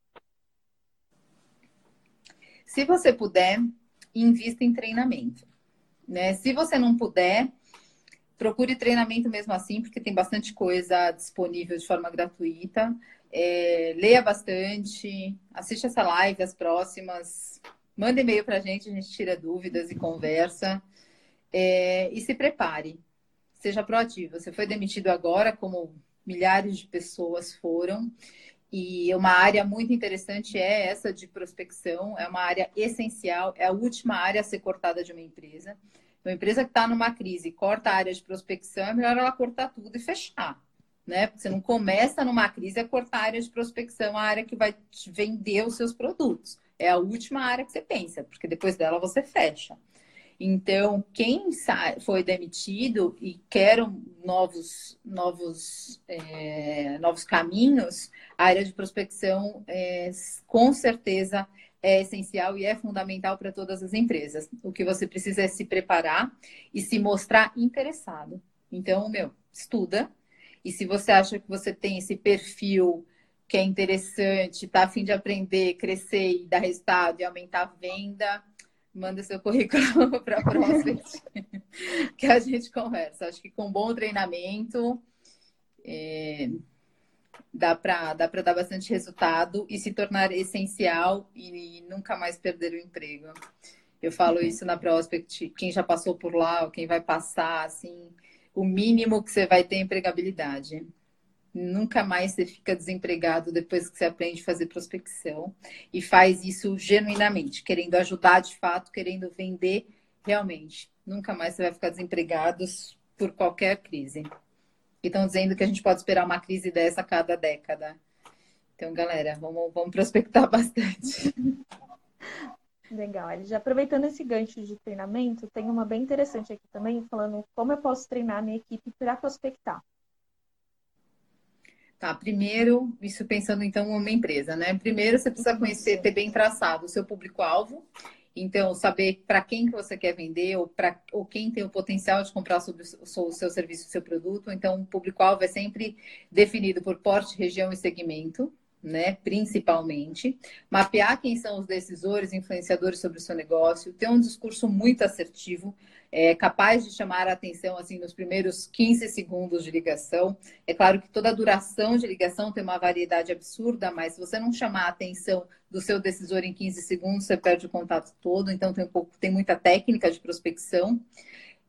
Se você puder, invista em treinamento. Né? Se você não puder, procure treinamento mesmo assim, porque tem bastante coisa disponível de forma gratuita. É, leia bastante, assiste essa live, as próximas. Manda e-mail para a gente, a gente tira dúvidas e conversa. É, e se prepare. Seja proativo. Você foi demitido agora, como milhares de pessoas foram. E uma área muito interessante é essa de prospecção, é uma área essencial, é a última área a ser cortada de uma empresa. Uma empresa que está numa crise corta a área de prospecção, é melhor ela cortar tudo e fechar. Né? Porque você não começa numa crise a cortar a área de prospecção, a área que vai vender os seus produtos. É a última área que você pensa, porque depois dela você fecha. Então, quem foi demitido e quer novos, novos, é, novos caminhos, a área de prospecção é, com certeza é essencial e é fundamental para todas as empresas. O que você precisa é se preparar e se mostrar interessado. Então, meu, estuda. E se você acha que você tem esse perfil que é interessante, está a fim de aprender, crescer e dar resultado e aumentar a venda, manda seu [laughs] currículo para a Prospect, que a gente conversa. Acho que com bom treinamento é, dá para dá dar bastante resultado e se tornar essencial e, e nunca mais perder o emprego. Eu falo uhum. isso na Prospect, quem já passou por lá, ou quem vai passar, assim, o mínimo que você vai ter é empregabilidade. Nunca mais você fica desempregado depois que você aprende a fazer prospecção e faz isso genuinamente, querendo ajudar de fato, querendo vender realmente. Nunca mais você vai ficar desempregado por qualquer crise. E estão dizendo que a gente pode esperar uma crise dessa a cada década. Então, galera, vamos, vamos prospectar [laughs] bastante.
Legal. Já aproveitando esse gancho de treinamento, tem uma bem interessante aqui também, falando como eu posso treinar a minha equipe para prospectar.
Tá, primeiro, isso pensando então em uma empresa, né? Primeiro você precisa conhecer, ter bem traçado o seu público-alvo. Então, saber para quem que você quer vender ou, para ou quem tem o potencial de comprar sobre o seu serviço, o seu produto. Então, o público-alvo é sempre definido por porte, região e segmento né, principalmente, mapear quem são os decisores, influenciadores sobre o seu negócio, ter um discurso muito assertivo, é, capaz de chamar a atenção assim nos primeiros 15 segundos de ligação. É claro que toda a duração de ligação tem uma variedade absurda, mas se você não chamar a atenção do seu decisor em 15 segundos, você perde o contato todo, então tem um pouco, tem muita técnica de prospecção.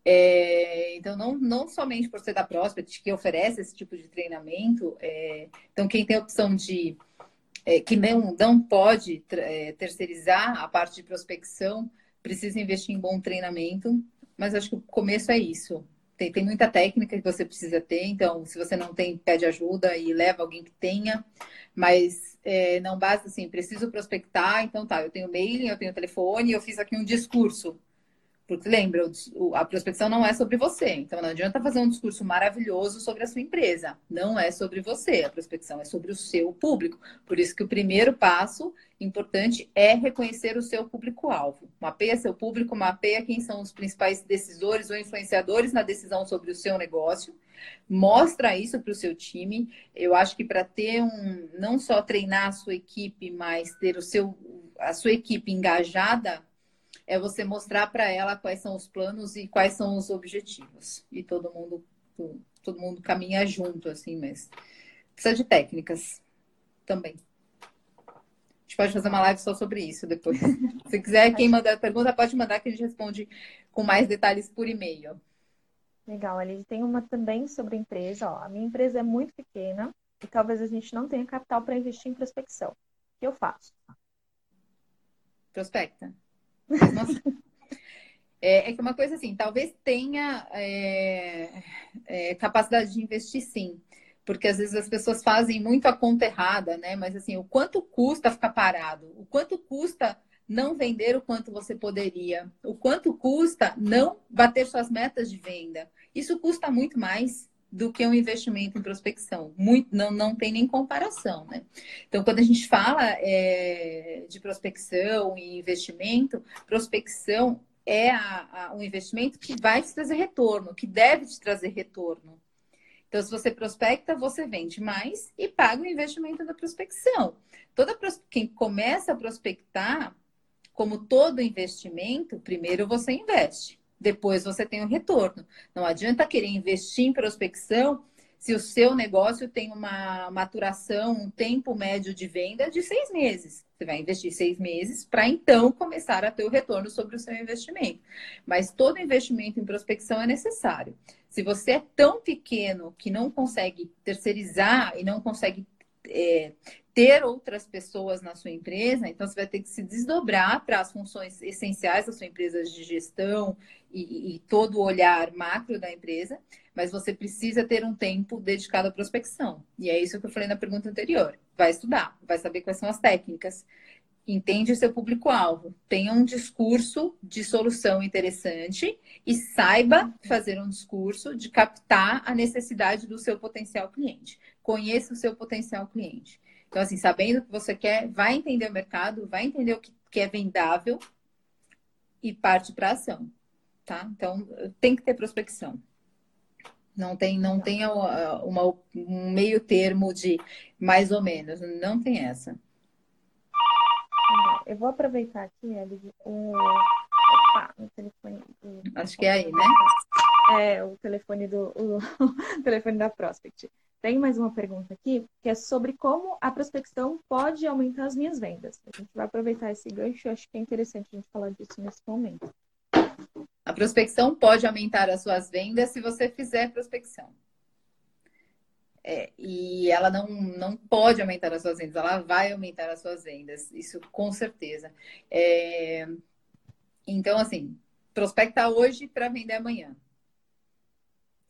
É, então, não, não somente por ser da Prospect, que oferece esse tipo de treinamento, é, então, quem tem a opção de é, que não, não pode é, terceirizar a parte de prospecção, precisa investir em bom treinamento, mas acho que o começo é isso. Tem, tem muita técnica que você precisa ter, então, se você não tem, pede ajuda e leva alguém que tenha, mas é, não basta assim, preciso prospectar, então tá, eu tenho mailing, eu tenho telefone, eu fiz aqui um discurso porque lembra, a prospecção não é sobre você. Então não adianta fazer um discurso maravilhoso sobre a sua empresa. Não é sobre você. A prospecção é sobre o seu público. Por isso que o primeiro passo importante é reconhecer o seu público-alvo. Mapeia seu público, mapeia quem são os principais decisores ou influenciadores na decisão sobre o seu negócio. Mostra isso para o seu time. Eu acho que para ter um, não só treinar a sua equipe, mas ter o seu, a sua equipe engajada é você mostrar para ela quais são os planos e quais são os objetivos. E todo mundo, todo mundo caminha junto, assim, mas precisa de técnicas também. A gente pode fazer uma live só sobre isso depois. [laughs] Se quiser, quem mandar pergunta, pode mandar que a gente responde com mais detalhes por e-mail.
Legal, ali tem uma também sobre empresa. Ó, a minha empresa é muito pequena e talvez a gente não tenha capital para investir em prospecção. O que eu faço?
Prospecta. É, é, que uma coisa assim, talvez tenha é, é, capacidade de investir sim. Porque às vezes as pessoas fazem muito a conta errada, né? Mas assim, o quanto custa ficar parado? O quanto custa não vender o quanto você poderia? O quanto custa não bater suas metas de venda? Isso custa muito mais do que um investimento em prospecção. Muito, não, não tem nem comparação, né? Então, quando a gente fala é, de prospecção e investimento, prospecção é a, a, um investimento que vai te trazer retorno, que deve te trazer retorno. Então, se você prospecta, você vende mais e paga o investimento da prospecção. Toda quem começa a prospectar, como todo investimento, primeiro você investe depois você tem o um retorno. Não adianta querer investir em prospecção se o seu negócio tem uma maturação, um tempo médio de venda de seis meses. Você vai investir seis meses para então começar a ter o retorno sobre o seu investimento. Mas todo investimento em prospecção é necessário. Se você é tão pequeno que não consegue terceirizar e não consegue é, ter outras pessoas na sua empresa, então você vai ter que se desdobrar para as funções essenciais da sua empresa de gestão e, e, todo o olhar macro da empresa, mas você precisa ter um tempo dedicado à prospecção. E é isso que eu falei na pergunta anterior. Vai estudar, vai saber quais são as técnicas, entende o seu público-alvo, tenha um discurso de solução interessante e saiba fazer um discurso de captar a necessidade do seu potencial cliente. Conheça o seu potencial cliente. Então, assim, sabendo o que você quer, vai entender o mercado, vai entender o que, que é vendável e parte para ação, tá? Então, tem que ter prospecção. Não tem, não tem uma, uma, um meio termo de mais ou menos, não tem essa.
Eu vou aproveitar aqui, Eli, o, opa, o telefone. Do...
Acho que é aí, né?
É, o telefone do o [laughs] telefone da Prospect. Tem mais uma pergunta aqui, que é sobre como a prospecção pode aumentar as minhas vendas. A gente vai aproveitar esse gancho, acho que é interessante a gente falar disso nesse momento.
A prospecção pode aumentar as suas vendas se você fizer prospecção. É, e ela não, não pode aumentar as suas vendas, ela vai aumentar as suas vendas, isso com certeza. É, então, assim, prospectar hoje para vender amanhã.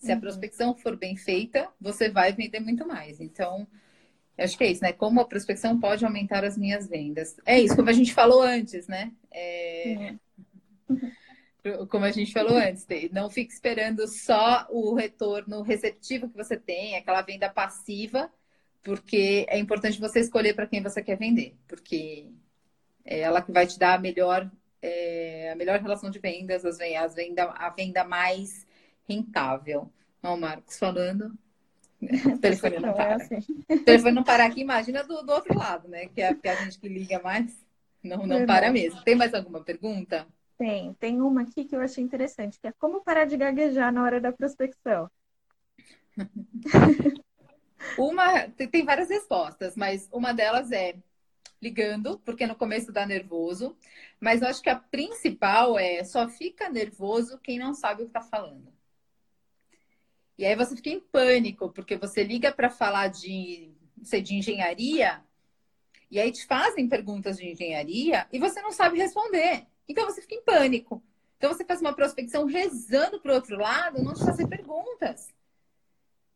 Se a uhum. prospecção for bem feita, você vai vender muito mais. Então, acho que é isso, né? Como a prospecção pode aumentar as minhas vendas. É isso, como a gente falou antes, né? É... Uhum. Como a gente falou antes, não fique esperando só o retorno receptivo que você tem, aquela venda passiva, porque é importante você escolher para quem você quer vender, porque é ela que vai te dar a melhor, é, a melhor relação de vendas, as, as venda, a venda mais rentável. Ó, o Marcos falando. [laughs] O telefone não, para. É assim. O telefone não para aqui, imagina do, do outro lado, né? Que é, que é a gente que liga mais. Não, não para mesmo. Tem mais alguma pergunta?
Tem. Tem uma aqui que eu achei interessante, que é como parar de gaguejar na hora da prospecção. [laughs]
uma tem várias respostas, mas uma delas é ligando, porque no começo dá nervoso. Mas eu acho que a principal é só fica nervoso quem não sabe o que está falando. E aí você fica em pânico, porque você liga para falar de, sei, de engenharia, e aí te fazem perguntas de engenharia e você não sabe responder. Então você fica em pânico. Então você faz uma prospecção rezando para o outro lado, não te fazer perguntas.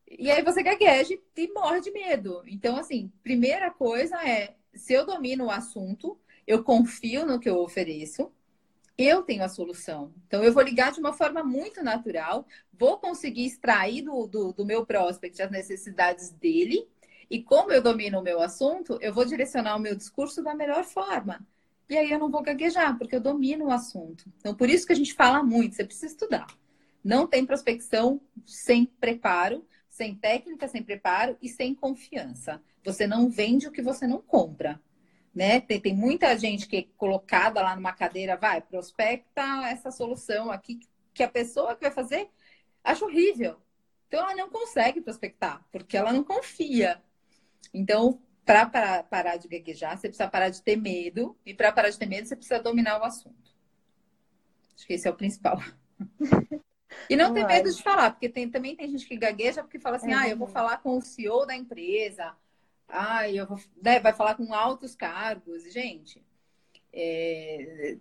E aí você gagueja e morre de medo. Então, assim, primeira coisa é, se eu domino o assunto, eu confio no que eu ofereço, eu tenho a solução. Então, eu vou ligar de uma forma muito natural, vou conseguir extrair do, do, do, meu prospect as necessidades dele, e como eu domino o meu assunto, eu vou direcionar o meu discurso da melhor forma. E aí eu não vou gaguejar, porque eu domino o assunto. Então, por isso que a gente fala muito, você precisa estudar. Não tem prospecção sem preparo, sem técnica, sem preparo e sem confiança. Você não vende o que você não compra né? Tem, tem muita gente que é colocada lá numa cadeira, vai, prospecta essa solução aqui que a pessoa que vai fazer acha horrível. Então ela não consegue prospectar, porque ela não confia. Então, para parar de gaguejar, você precisa parar de ter medo, e para parar de ter medo, você precisa dominar o assunto. Acho que esse é o principal. [laughs] E não, ter medo de falar, porque tem, também tem gente que gagueja porque fala assim: é ah, eu vou falar com o CEO da empresa, Ai, eu vou, né, vai falar com altos cargos. Gente, é,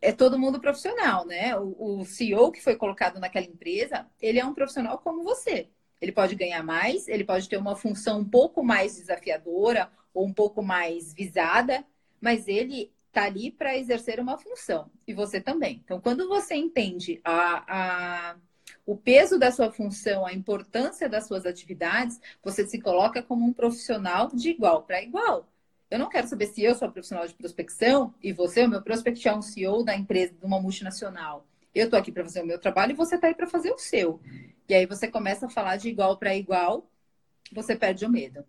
é todo mundo profissional, né? O, o, CEO que foi colocado naquela empresa, ele é um profissional como você. Ele pode ganhar mais, ele pode ter uma função um pouco mais desafiadora ou um pouco mais visada, mas ele está ali para exercer uma função. E você também. Então, quando você entende a, a o peso da sua função, a importância das suas atividades, você se coloca como um profissional de igual para igual. Eu não quero saber se eu sou profissional de prospecção e você, o meu prospect, é um CEO da empresa, de uma multinacional. Eu estou aqui para fazer o meu trabalho e você está aí para fazer o seu. E aí você começa a falar de igual para igual, você perde o medo.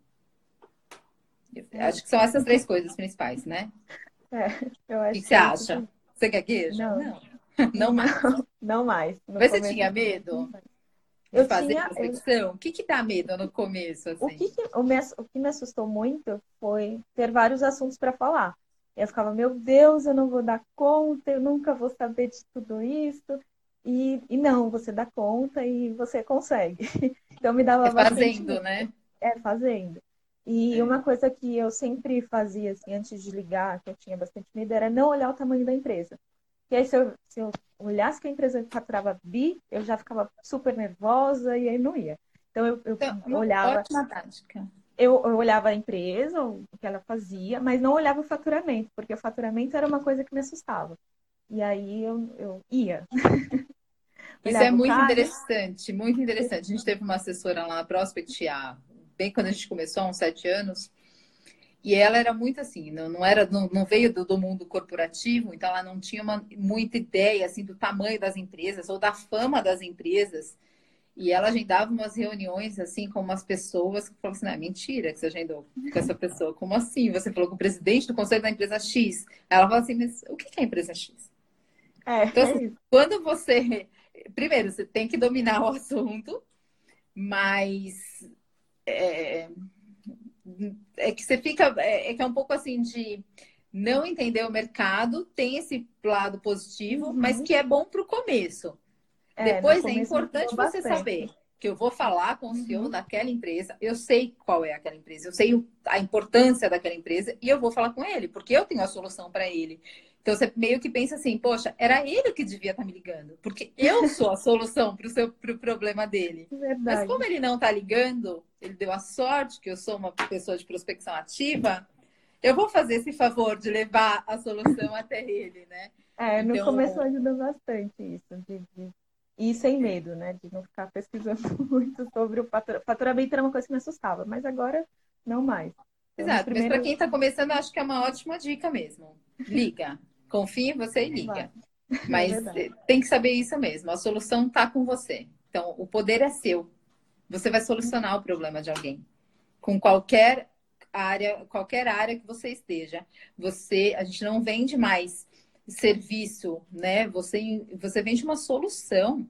acho que são essas três coisas principais, né?
É, eu acho
o que, que você acha? Você gagueja?
Não. não. [laughs]
Não mais?
Não, [laughs] não mais.
Você tinha medo? De eu fazer tinha, prospecção? O que que dá medo no começo? Assim?
O, que, que o, me, o que me assustou muito foi ter vários assuntos para falar. Eu ficava, meu Deus, eu não vou dar conta, eu nunca vou saber de tudo isso. E, e não, você dá conta e você consegue. [laughs] Então me dava
é fazendo, medo. né?
É, fazendo. E é. uma coisa que eu sempre fazia, assim, antes de ligar, que eu tinha bastante medo, era não olhar o tamanho da empresa. E aí, se eu, se eu olhasse que a empresa faturava bi, eu já ficava super nervosa e aí não ia. Então, eu, eu então, olhava.
Ótima tática.
Eu, eu, olhava a empresa, o que ela fazia, mas não olhava o faturamento, porque o faturamento era uma coisa que me assustava. E aí eu, eu ia. [laughs]
Isso é muito cara... interessante, muito interessante. A gente teve uma assessora lá na Prospect, há, bem quando a gente começou, há uns sete anos, e ela era muito assim, não, não era, não, não veio do, do, mundo corporativo, então ela não tinha uma, muita ideia assim do tamanho das empresas ou da fama das empresas. E ela agendava umas reuniões assim com umas pessoas que falavam assim, não, é mentira que você agendou com essa pessoa. Como assim? Você falou com o presidente do conselho da empresa X. Ela falou assim, mas o que é a empresa X?
É,
então, assim, é quando você. Primeiro, você tem que dominar o assunto, mas. É é que você fica. É, é, que é um pouco assim de não entender o mercado, tem esse lado positivo, uhum. mas que é bom para o começo. É, Depois é importante você saber que eu vou falar com o CEO uhum. daquela empresa, eu sei qual é aquela empresa, eu sei a importância daquela empresa e eu vou falar com ele, porque eu tenho a solução para ele. Então você meio que pensa assim, poxa, era ele que devia estar tá me ligando, porque eu sou a [laughs] solução para o seu pro problema dele. Verdade. Mas como ele não está ligando, ele deu a sorte que eu sou uma pessoa de prospecção ativa, eu vou fazer esse favor de levar a solução [laughs] até ele, né?
É, no então... começo ajuda bastante isso, de, de e sem medo, né? De não ficar pesquisando [laughs] muito sobre o faturamento. Era uma coisa que me assustava, mas agora não mais.
Então, Exato, primeiros... mas para quem está começando, acho que é uma ótima dica mesmo. Liga. [laughs] Confia em você e liga. Mas é tem que saber isso mesmo. A solução está com você. Então, o poder é seu. Você vai solucionar o problema de alguém. Com qualquer área, qualquer área que você esteja. Você, a gente não vende mais serviço, né? Você, você vende uma solução.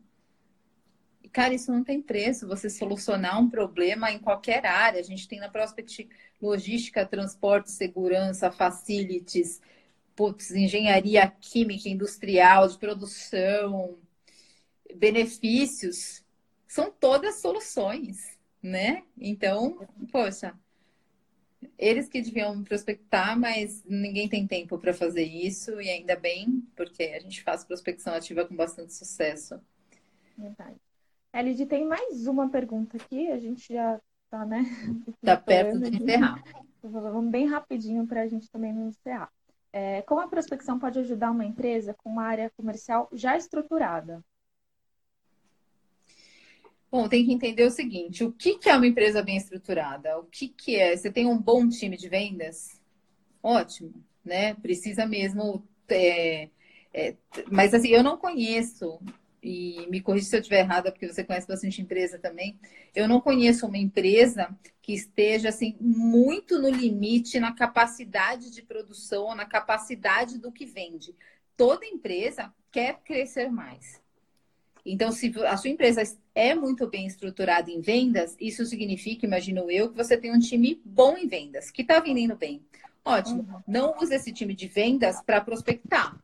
Cara, isso não tem preço. Você solucionar um problema em qualquer área. A gente tem na Prospect logística, transporte, segurança, facilities, putz, engenharia química, industrial, de produção, benefícios. São todas soluções, né? Então, poxa, eles que deviam prospectar, mas ninguém tem tempo para fazer isso, e ainda bem, porque a gente faz prospecção ativa com bastante sucesso.
Verdade. Elid, tem mais uma pergunta aqui, a gente já está, né?
Está [laughs] perto de encerrar.
Vamos bem rapidinho para a gente também não encerrar. É, como a prospecção pode ajudar uma empresa com uma área comercial já estruturada?
Bom, tem que entender o seguinte: o que, que é uma empresa bem estruturada? O que, que é? Você tem um bom time de vendas? Ótimo, né? Precisa mesmo. É, é, mas assim, eu não conheço, e me corrija se eu estiver errada, porque você conhece bastante empresa também. Eu não conheço uma empresa que esteja assim muito no limite na capacidade de produção, na capacidade do que vende. Toda empresa quer crescer mais. Então, se a sua empresa é muito bem estruturada em vendas, isso significa, imagino eu, que você tem um time bom em vendas, que está vendendo bem. Ótimo. Uhum. Não use esse time de vendas para prospectar.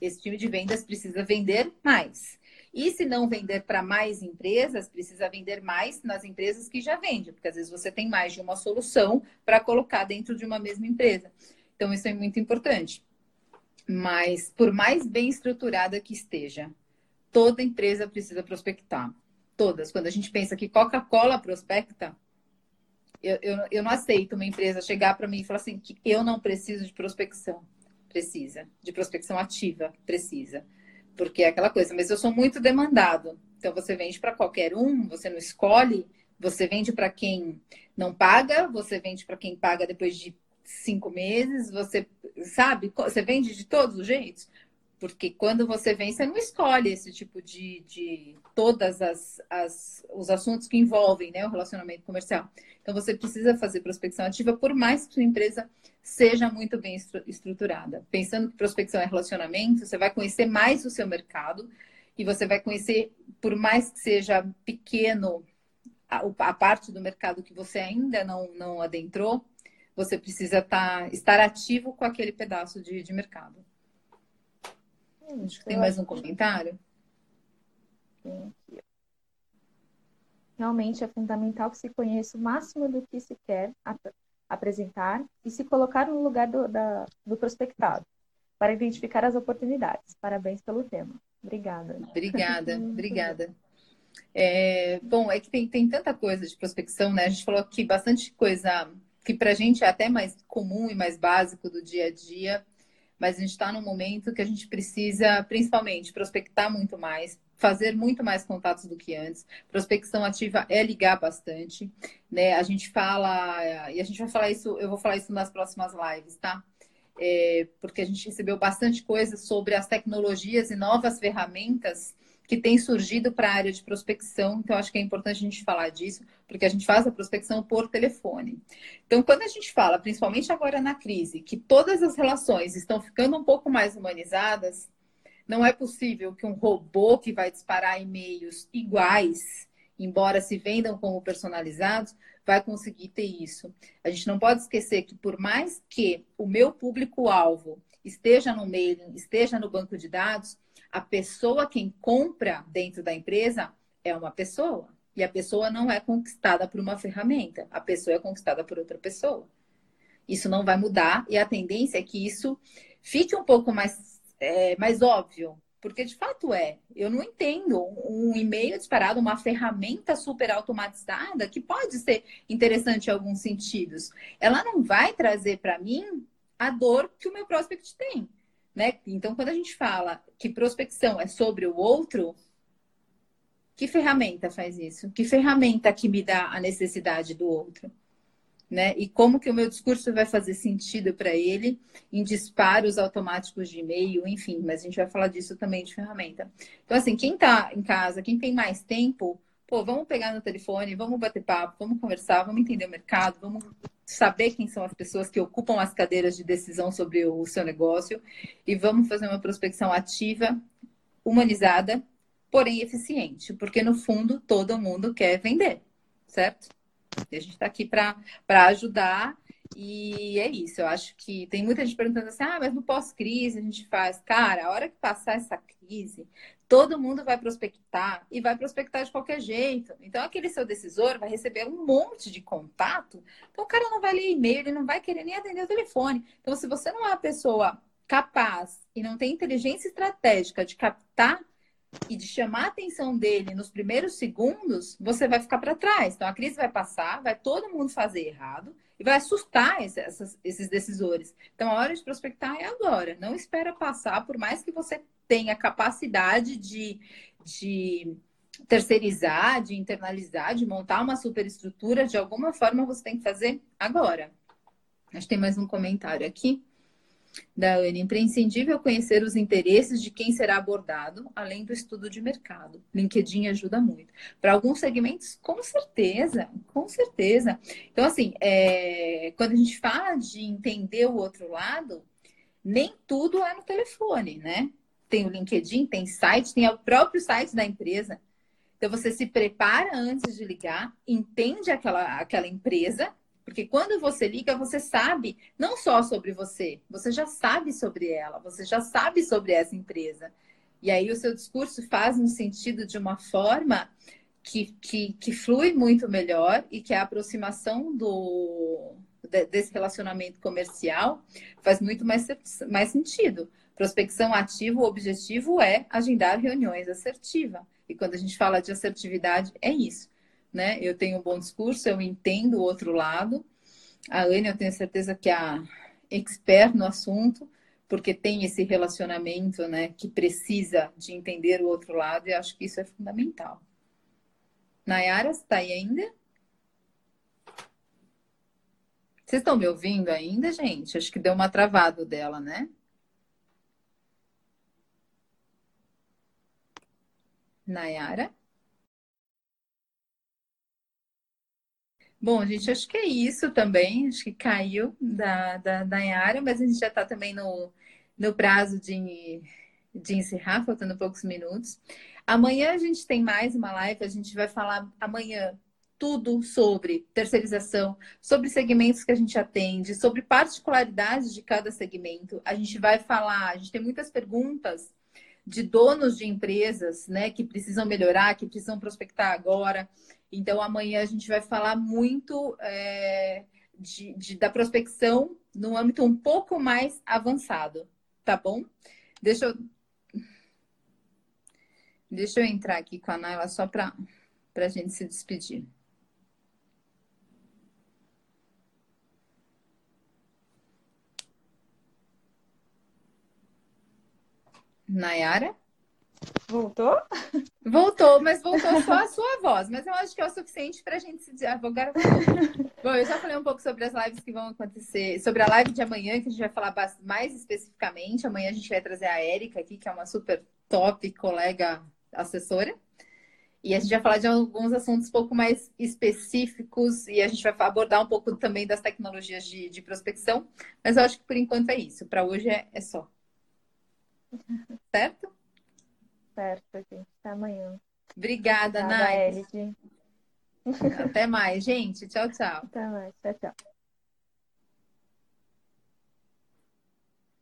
Esse time de vendas precisa vender mais. E se não vender para mais empresas, precisa vender mais nas empresas que já vendem, porque às vezes você tem mais de uma solução para colocar dentro de uma mesma empresa. Então, isso é muito importante. Mas, por mais bem estruturada que esteja, toda empresa precisa prospectar. Todas. Quando a gente pensa que Coca-Cola prospecta, eu, eu, eu não aceito uma empresa chegar para mim e falar assim que eu não preciso de prospecção. Precisa. De prospecção ativa. Precisa. Porque é aquela coisa, mas eu sou muito demandado. Então você vende para qualquer um, você não escolhe, você vende para quem não paga, você vende para quem paga depois de cinco meses, você sabe, você vende de todos os jeitos. Porque quando você vem, você não escolhe esse tipo de, de todas as, as os assuntos que envolvem né, o relacionamento comercial. Então você precisa fazer prospecção ativa, por mais que sua empresa seja muito bem estruturada. Pensando que prospecção é relacionamento, você vai conhecer mais o seu mercado e você vai conhecer, por mais que seja pequeno a, a parte do mercado que você ainda não, não adentrou, você precisa tá, estar ativo com aquele pedaço de, de mercado. Que tem mais um comentário.
Realmente é fundamental que se conheça o máximo do que se quer ap apresentar e se colocar no lugar do, da, do prospectado para identificar as oportunidades. Parabéns pelo tema. Obrigada.
Obrigada, [laughs] obrigada. É, bom, é que tem, tem tanta coisa de prospecção, né? A gente falou aqui bastante coisa que para a gente é até mais comum e mais básico do dia a dia mas a gente está num momento que a gente precisa, principalmente, prospectar muito mais, fazer muito mais contatos do que antes. Prospecção ativa é ligar bastante, né? A gente fala, e a gente vai falar isso, eu vou falar isso nas próximas lives, tá? É, porque a gente recebeu bastante coisa sobre as tecnologias e novas ferramentas que tem surgido para a área de prospecção. Então, acho que é importante a gente falar disso, porque a gente faz a prospecção por telefone. Então, quando a gente fala, principalmente agora na crise, que todas as relações estão ficando um pouco mais humanizadas, não é possível que um robô que vai disparar e-mails iguais, embora se vendam como personalizados, vai conseguir ter isso. A gente não pode esquecer que, por mais que o meu público-alvo esteja no mailing, esteja no banco de dados, a pessoa quem compra dentro da empresa é uma pessoa. E a pessoa não é conquistada por uma ferramenta, a pessoa é conquistada por outra pessoa. Isso não vai mudar e a tendência é que isso fique um pouco mais, é, mais óbvio. Porque de fato é. Eu não entendo um e-mail disparado, uma ferramenta super automatizada que pode ser interessante em alguns sentidos. Ela não vai trazer para mim a dor que o meu prospect tem. Né? Então, quando a gente fala que prospecção é sobre o outro, que ferramenta faz isso? Que ferramenta que me dá a necessidade do outro? Né? E como que o meu discurso vai fazer sentido para ele em disparos automáticos de e-mail, enfim, mas a gente vai falar disso também de ferramenta. Então, assim, quem está em casa, quem tem mais tempo, pô, vamos pegar no telefone, vamos bater papo, vamos conversar, vamos entender o mercado, vamos saber quem são as pessoas que ocupam as cadeiras de decisão sobre o seu negócio e vamos fazer uma prospecção ativa, humanizada, porém eficiente, porque no fundo todo mundo quer vender, certo? E a gente está aqui para ajudar. E é isso, eu acho que tem muita gente perguntando assim: ah, mas no pós-crise a gente faz. Cara, a hora que passar essa crise, todo mundo vai prospectar e vai prospectar de qualquer jeito. Então, aquele seu decisor vai receber um monte de contato. Então, o cara não vai ler e-mail, ele não vai querer nem atender o telefone. Então, se você não é uma pessoa capaz e não tem inteligência estratégica de captar e de chamar a atenção dele nos primeiros segundos, você vai ficar para trás. Então a crise vai passar, vai todo mundo fazer errado e vai assustar esses, esses decisores. Então a hora de prospectar é agora. Não espera passar, por mais que você tenha capacidade de, de terceirizar, de internalizar, de montar uma superestrutura, de alguma forma você tem que fazer agora. Acho que tem mais um comentário aqui da Anne. Imprescindível conhecer os interesses de quem será abordado, além do estudo de mercado. LinkedIn ajuda muito. Para alguns segmentos, com certeza, com certeza. Então, assim, é... quando a gente fala de entender o outro lado, nem tudo é no telefone, né? Tem o LinkedIn, tem site, tem o próprio site da empresa. Então, você se prepara antes de ligar, entende aquela, aquela empresa porque quando você liga, você sabe não só sobre você, você já sabe sobre ela, você já sabe sobre essa empresa. E aí o seu discurso faz um sentido de uma forma que, que, que flui muito melhor e que a aproximação do, desse relacionamento comercial faz muito mais, mais sentido. Prospecção ativa, o objetivo é agendar reuniões assertiva. E quando a gente fala de assertividade, é isso né? Eu tenho um bom discurso, eu entendo o outro lado. A Anne, eu tenho certeza que é a expert no assunto, porque tem esse relacionamento, né, que precisa de entender o outro lado, e acho que isso é fundamental. Nayara, está aí ainda? Vocês estão me ouvindo ainda, gente? Acho que deu uma travada dela, né? Nayara? Bom, gente, acho que é isso também. Acho que caiu da, da, área, mas a gente já está também no, no prazo de, de encerrar, faltando poucos minutos. Amanhã a gente tem mais uma live, a gente vai falar amanhã tudo sobre terceirização, sobre segmentos que a gente atende, sobre particularidades de cada segmento. A gente vai falar, a gente tem muitas perguntas de donos de empresas, né, que precisam melhorar, que precisam prospectar agora. Então, amanhã a gente vai falar muito é, de, de, da prospecção no âmbito um pouco mais avançado, tá bom? Deixa eu, deixa eu entrar aqui com a Naila só para a gente se despedir. Nayara?
Voltou?
Voltou, mas voltou só a sua voz. Mas eu acho que é o suficiente para a gente se advogar. Bom, eu já falei um pouco sobre as lives que vão acontecer, sobre a live de amanhã, que a gente vai falar mais especificamente. Amanhã a gente vai trazer a Érica aqui, que é uma super top colega assessora. E a gente vai falar de alguns assuntos um pouco mais específicos e a gente vai abordar um pouco também das tecnologias de, de prospecção. Mas eu acho que por enquanto é isso. Para hoje é, é só. Certo?
Certo, gente. Até amanhã.
Obrigada, Nai. Até mais, gente. Tchau, tchau.
Até mais. Tchau, tchau.